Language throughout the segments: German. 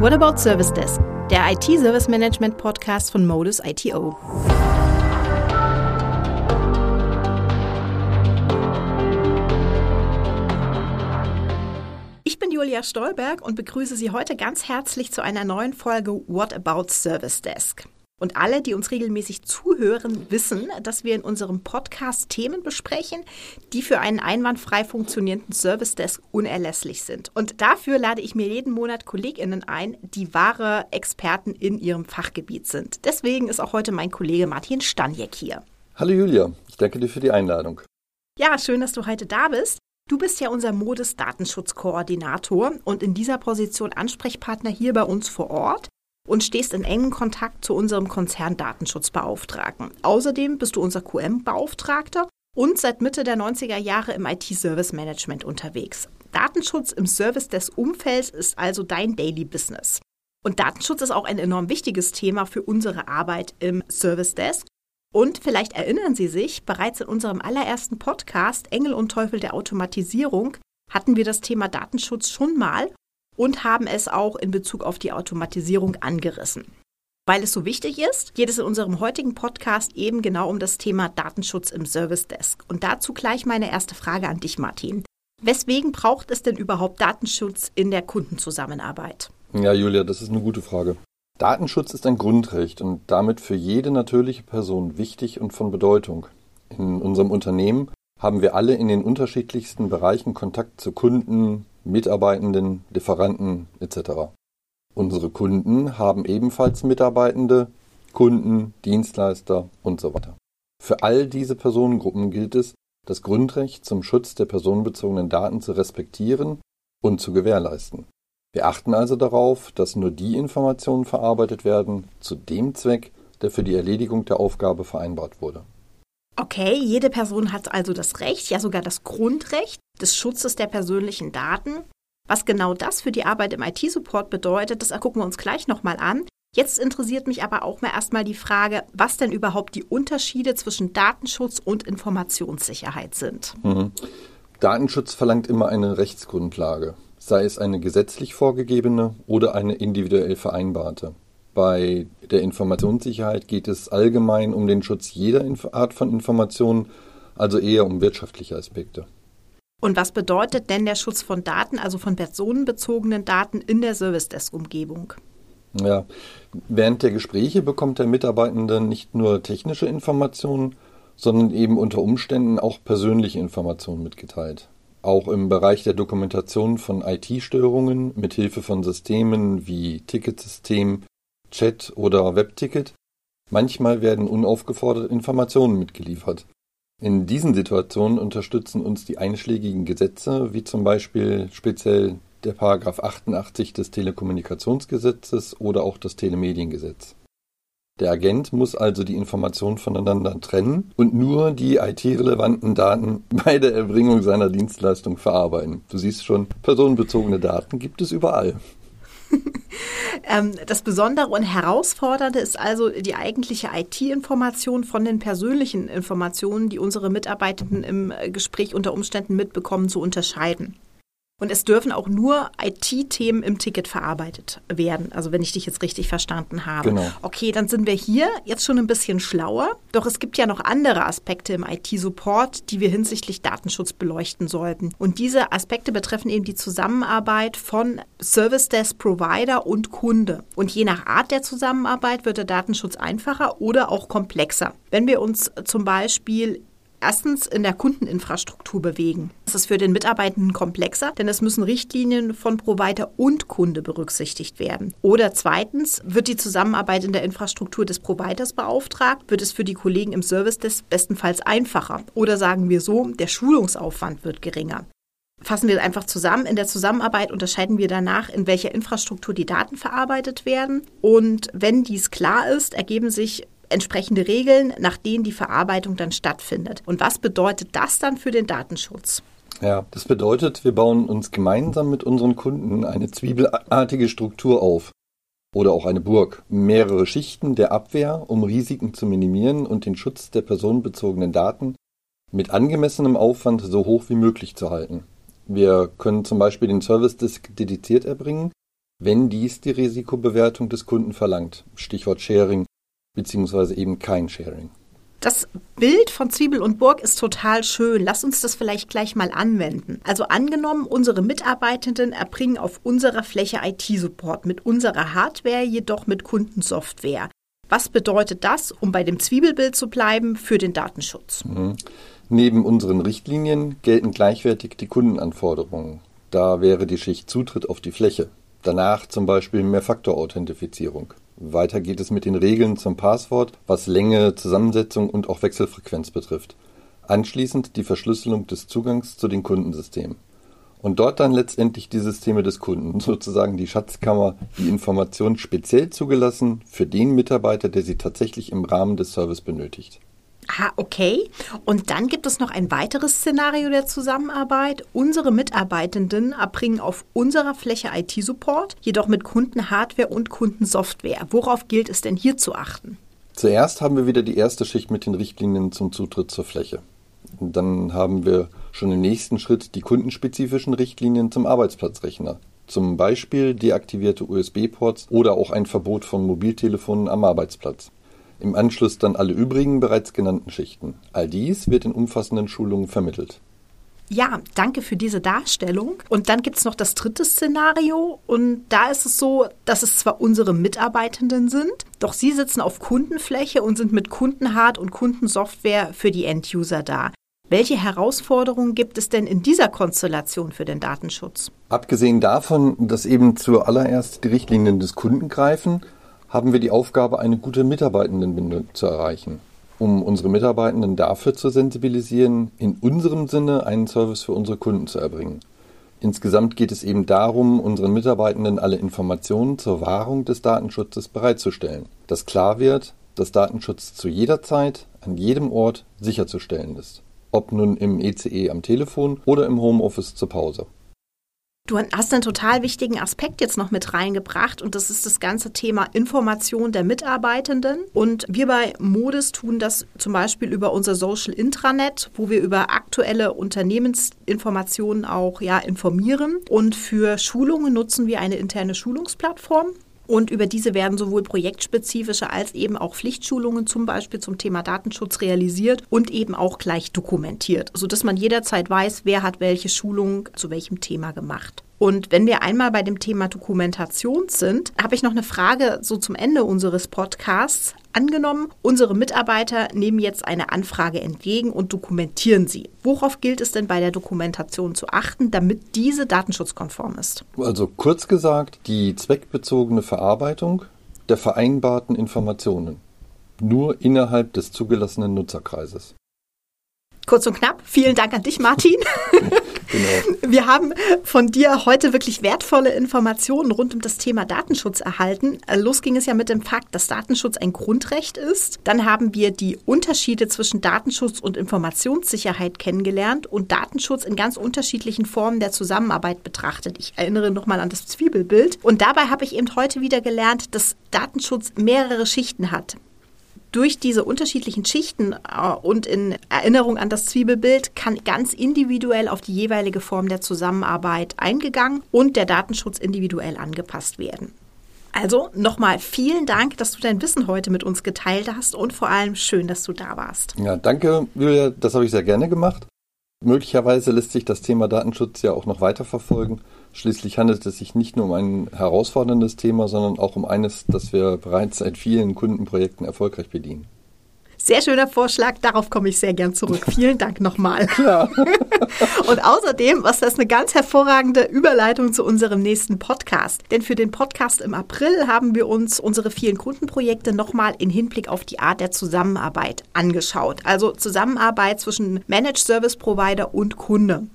What About Service Desk, der IT-Service Management Podcast von Modus ITO. Ich bin Julia Stolberg und begrüße Sie heute ganz herzlich zu einer neuen Folge What About Service Desk. Und alle, die uns regelmäßig zuhören, wissen, dass wir in unserem Podcast Themen besprechen, die für einen einwandfrei funktionierenden Service Desk unerlässlich sind. Und dafür lade ich mir jeden Monat KollegInnen ein, die wahre Experten in ihrem Fachgebiet sind. Deswegen ist auch heute mein Kollege Martin Stanjek hier. Hallo Julia, ich danke dir für die Einladung. Ja, schön, dass du heute da bist. Du bist ja unser Modus-Datenschutzkoordinator und in dieser Position Ansprechpartner hier bei uns vor Ort und stehst in engem Kontakt zu unserem Konzern Datenschutzbeauftragten. Außerdem bist du unser QM-Beauftragter und seit Mitte der 90er Jahre im IT-Service-Management unterwegs. Datenschutz im Service des Umfelds ist also dein Daily Business. Und Datenschutz ist auch ein enorm wichtiges Thema für unsere Arbeit im Service Desk. Und vielleicht erinnern Sie sich, bereits in unserem allerersten Podcast Engel und Teufel der Automatisierung hatten wir das Thema Datenschutz schon mal und haben es auch in Bezug auf die Automatisierung angerissen. Weil es so wichtig ist, geht es in unserem heutigen Podcast eben genau um das Thema Datenschutz im Service Desk. Und dazu gleich meine erste Frage an dich, Martin. Weswegen braucht es denn überhaupt Datenschutz in der Kundenzusammenarbeit? Ja, Julia, das ist eine gute Frage. Datenschutz ist ein Grundrecht und damit für jede natürliche Person wichtig und von Bedeutung. In unserem Unternehmen haben wir alle in den unterschiedlichsten Bereichen Kontakt zu Kunden, Mitarbeitenden, Lieferanten etc. Unsere Kunden haben ebenfalls Mitarbeitende, Kunden, Dienstleister und so weiter. Für all diese Personengruppen gilt es, das Grundrecht zum Schutz der personenbezogenen Daten zu respektieren und zu gewährleisten. Wir achten also darauf, dass nur die Informationen verarbeitet werden zu dem Zweck, der für die Erledigung der Aufgabe vereinbart wurde. Okay, jede Person hat also das Recht, ja sogar das Grundrecht des Schutzes der persönlichen Daten. Was genau das für die Arbeit im IT-Support bedeutet, das gucken wir uns gleich nochmal an. Jetzt interessiert mich aber auch mal erstmal die Frage, was denn überhaupt die Unterschiede zwischen Datenschutz und Informationssicherheit sind. Mhm. Datenschutz verlangt immer eine Rechtsgrundlage, sei es eine gesetzlich vorgegebene oder eine individuell vereinbarte. Bei der Informationssicherheit geht es allgemein um den Schutz jeder Art von Informationen, also eher um wirtschaftliche Aspekte. Und was bedeutet denn der Schutz von Daten, also von personenbezogenen Daten in der Service Desk Umgebung? Ja, während der Gespräche bekommt der Mitarbeitende nicht nur technische Informationen, sondern eben unter Umständen auch persönliche Informationen mitgeteilt. Auch im Bereich der Dokumentation von IT-Störungen mit Hilfe von Systemen wie Ticketsystem, Chat oder Webticket. Manchmal werden unaufgefordert Informationen mitgeliefert. In diesen Situationen unterstützen uns die einschlägigen Gesetze, wie zum Beispiel speziell der Paragraph 88 des Telekommunikationsgesetzes oder auch das Telemediengesetz. Der Agent muss also die Informationen voneinander trennen und nur die IT-relevanten Daten bei der Erbringung seiner Dienstleistung verarbeiten. Du siehst schon, personenbezogene Daten gibt es überall. Ähm, das Besondere und Herausfordernde ist also die eigentliche IT-Information von den persönlichen Informationen, die unsere Mitarbeitenden im Gespräch unter Umständen mitbekommen, zu unterscheiden. Und es dürfen auch nur IT-Themen im Ticket verarbeitet werden. Also wenn ich dich jetzt richtig verstanden habe. Genau. Okay, dann sind wir hier jetzt schon ein bisschen schlauer. Doch es gibt ja noch andere Aspekte im IT-Support, die wir hinsichtlich Datenschutz beleuchten sollten. Und diese Aspekte betreffen eben die Zusammenarbeit von Service Desk Provider und Kunde. Und je nach Art der Zusammenarbeit wird der Datenschutz einfacher oder auch komplexer. Wenn wir uns zum Beispiel erstens in der Kundeninfrastruktur bewegen. Das ist für den Mitarbeitenden komplexer, denn es müssen Richtlinien von Provider und Kunde berücksichtigt werden. Oder zweitens wird die Zusammenarbeit in der Infrastruktur des Providers beauftragt, wird es für die Kollegen im Service des bestenfalls einfacher. Oder sagen wir so, der Schulungsaufwand wird geringer. Fassen wir einfach zusammen. In der Zusammenarbeit unterscheiden wir danach, in welcher Infrastruktur die Daten verarbeitet werden. Und wenn dies klar ist, ergeben sich entsprechende Regeln, nach denen die Verarbeitung dann stattfindet. Und was bedeutet das dann für den Datenschutz? Ja, das bedeutet, wir bauen uns gemeinsam mit unseren Kunden eine zwiebelartige Struktur auf. Oder auch eine Burg. Mehrere Schichten der Abwehr, um Risiken zu minimieren und den Schutz der personenbezogenen Daten mit angemessenem Aufwand so hoch wie möglich zu halten. Wir können zum Beispiel den Service Disk dediziert erbringen, wenn dies die Risikobewertung des Kunden verlangt. Stichwort Sharing beziehungsweise eben kein Sharing. Das Bild von Zwiebel und Burg ist total schön. Lass uns das vielleicht gleich mal anwenden. Also angenommen, unsere Mitarbeitenden erbringen auf unserer Fläche IT-Support mit unserer Hardware, jedoch mit Kundensoftware. Was bedeutet das, um bei dem Zwiebelbild zu bleiben, für den Datenschutz? Mhm. Neben unseren Richtlinien gelten gleichwertig die Kundenanforderungen. Da wäre die Schicht Zutritt auf die Fläche. Danach zum Beispiel Mehrfaktor-Authentifizierung. Weiter geht es mit den Regeln zum Passwort, was Länge, Zusammensetzung und auch Wechselfrequenz betrifft. Anschließend die Verschlüsselung des Zugangs zu den Kundensystemen. Und dort dann letztendlich die Systeme des Kunden, sozusagen die Schatzkammer, die Information speziell zugelassen für den Mitarbeiter, der sie tatsächlich im Rahmen des Service benötigt. Ah, okay. Und dann gibt es noch ein weiteres Szenario der Zusammenarbeit. Unsere Mitarbeitenden erbringen auf unserer Fläche IT-Support, jedoch mit Kundenhardware und Kundensoftware. Worauf gilt es denn hier zu achten? Zuerst haben wir wieder die erste Schicht mit den Richtlinien zum Zutritt zur Fläche. Dann haben wir schon im nächsten Schritt die kundenspezifischen Richtlinien zum Arbeitsplatzrechner. Zum Beispiel deaktivierte USB-Ports oder auch ein Verbot von Mobiltelefonen am Arbeitsplatz. Im Anschluss dann alle übrigen bereits genannten Schichten. All dies wird in umfassenden Schulungen vermittelt. Ja, danke für diese Darstellung. Und dann gibt es noch das dritte Szenario. Und da ist es so, dass es zwar unsere Mitarbeitenden sind, doch sie sitzen auf Kundenfläche und sind mit Kundenhard- und Kundensoftware für die Enduser da. Welche Herausforderungen gibt es denn in dieser Konstellation für den Datenschutz? Abgesehen davon, dass eben zuallererst die Richtlinien des Kunden greifen, haben wir die Aufgabe, eine gute Mitarbeitendenbindung zu erreichen, um unsere Mitarbeitenden dafür zu sensibilisieren, in unserem Sinne einen Service für unsere Kunden zu erbringen. Insgesamt geht es eben darum, unseren Mitarbeitenden alle Informationen zur Wahrung des Datenschutzes bereitzustellen, dass klar wird, dass Datenschutz zu jeder Zeit, an jedem Ort sicherzustellen ist, ob nun im ECE e am Telefon oder im Homeoffice zur Pause. Du hast einen total wichtigen Aspekt jetzt noch mit reingebracht und das ist das ganze Thema Information der Mitarbeitenden. Und wir bei Modis tun das zum Beispiel über unser Social Intranet, wo wir über aktuelle Unternehmensinformationen auch ja, informieren. Und für Schulungen nutzen wir eine interne Schulungsplattform. Und über diese werden sowohl projektspezifische als eben auch Pflichtschulungen zum Beispiel zum Thema Datenschutz realisiert und eben auch gleich dokumentiert, sodass man jederzeit weiß, wer hat welche Schulung zu welchem Thema gemacht. Und wenn wir einmal bei dem Thema Dokumentation sind, habe ich noch eine Frage so zum Ende unseres Podcasts. Angenommen, unsere Mitarbeiter nehmen jetzt eine Anfrage entgegen und dokumentieren sie. Worauf gilt es denn bei der Dokumentation zu achten, damit diese datenschutzkonform ist? Also kurz gesagt, die zweckbezogene Verarbeitung der vereinbarten Informationen. Nur innerhalb des zugelassenen Nutzerkreises. Kurz und knapp, vielen Dank an dich, Martin. Genau. Wir haben von dir heute wirklich wertvolle Informationen rund um das Thema Datenschutz erhalten. Los ging es ja mit dem Fakt, dass Datenschutz ein Grundrecht ist. Dann haben wir die Unterschiede zwischen Datenschutz und Informationssicherheit kennengelernt und Datenschutz in ganz unterschiedlichen Formen der Zusammenarbeit betrachtet. Ich erinnere nochmal an das Zwiebelbild. Und dabei habe ich eben heute wieder gelernt, dass Datenschutz mehrere Schichten hat durch diese unterschiedlichen Schichten äh, und in Erinnerung an das Zwiebelbild kann ganz individuell auf die jeweilige Form der Zusammenarbeit eingegangen und der Datenschutz individuell angepasst werden. Also nochmal vielen Dank, dass du dein Wissen heute mit uns geteilt hast und vor allem schön, dass du da warst. Ja, danke, Julia. Das habe ich sehr gerne gemacht. Möglicherweise lässt sich das Thema Datenschutz ja auch noch weiter verfolgen. Schließlich handelt es sich nicht nur um ein herausforderndes Thema, sondern auch um eines, das wir bereits seit vielen Kundenprojekten erfolgreich bedienen. Sehr schöner Vorschlag, darauf komme ich sehr gern zurück. Vielen Dank nochmal. Klar. Und außerdem was das eine ganz hervorragende Überleitung zu unserem nächsten Podcast. Denn für den Podcast im April haben wir uns unsere vielen Kundenprojekte nochmal in Hinblick auf die Art der Zusammenarbeit angeschaut. Also Zusammenarbeit zwischen Managed Service Provider und Kunde.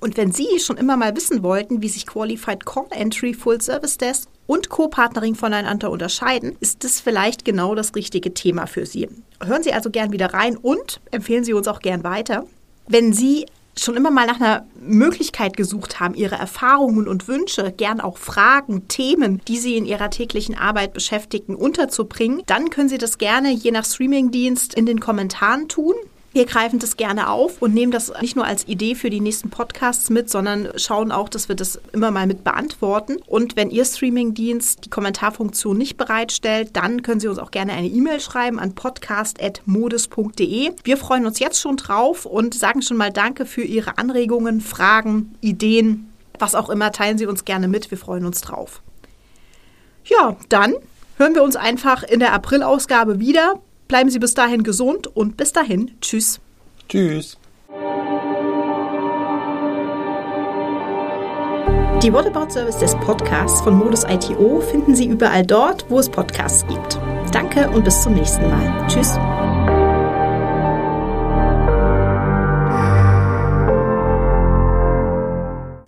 Und wenn Sie schon immer mal wissen wollten, wie sich Qualified Call Entry, Full Service Desk und Co-Partnering voneinander unterscheiden, ist das vielleicht genau das richtige Thema für Sie. Hören Sie also gern wieder rein und empfehlen Sie uns auch gern weiter. Wenn Sie schon immer mal nach einer Möglichkeit gesucht haben, Ihre Erfahrungen und Wünsche, gern auch Fragen, Themen, die Sie in Ihrer täglichen Arbeit beschäftigen, unterzubringen, dann können Sie das gerne je nach Streamingdienst in den Kommentaren tun. Wir greifen das gerne auf und nehmen das nicht nur als Idee für die nächsten Podcasts mit, sondern schauen auch, dass wir das immer mal mit beantworten. Und wenn Ihr Streamingdienst die Kommentarfunktion nicht bereitstellt, dann können Sie uns auch gerne eine E-Mail schreiben an podcast.modus.de. Wir freuen uns jetzt schon drauf und sagen schon mal Danke für Ihre Anregungen, Fragen, Ideen, was auch immer. Teilen Sie uns gerne mit. Wir freuen uns drauf. Ja, dann hören wir uns einfach in der April-Ausgabe wieder. Bleiben Sie bis dahin gesund und bis dahin, tschüss. Tschüss. Die Whatabout Service des Podcasts von Modus ITO finden Sie überall dort, wo es Podcasts gibt. Danke und bis zum nächsten Mal. Tschüss.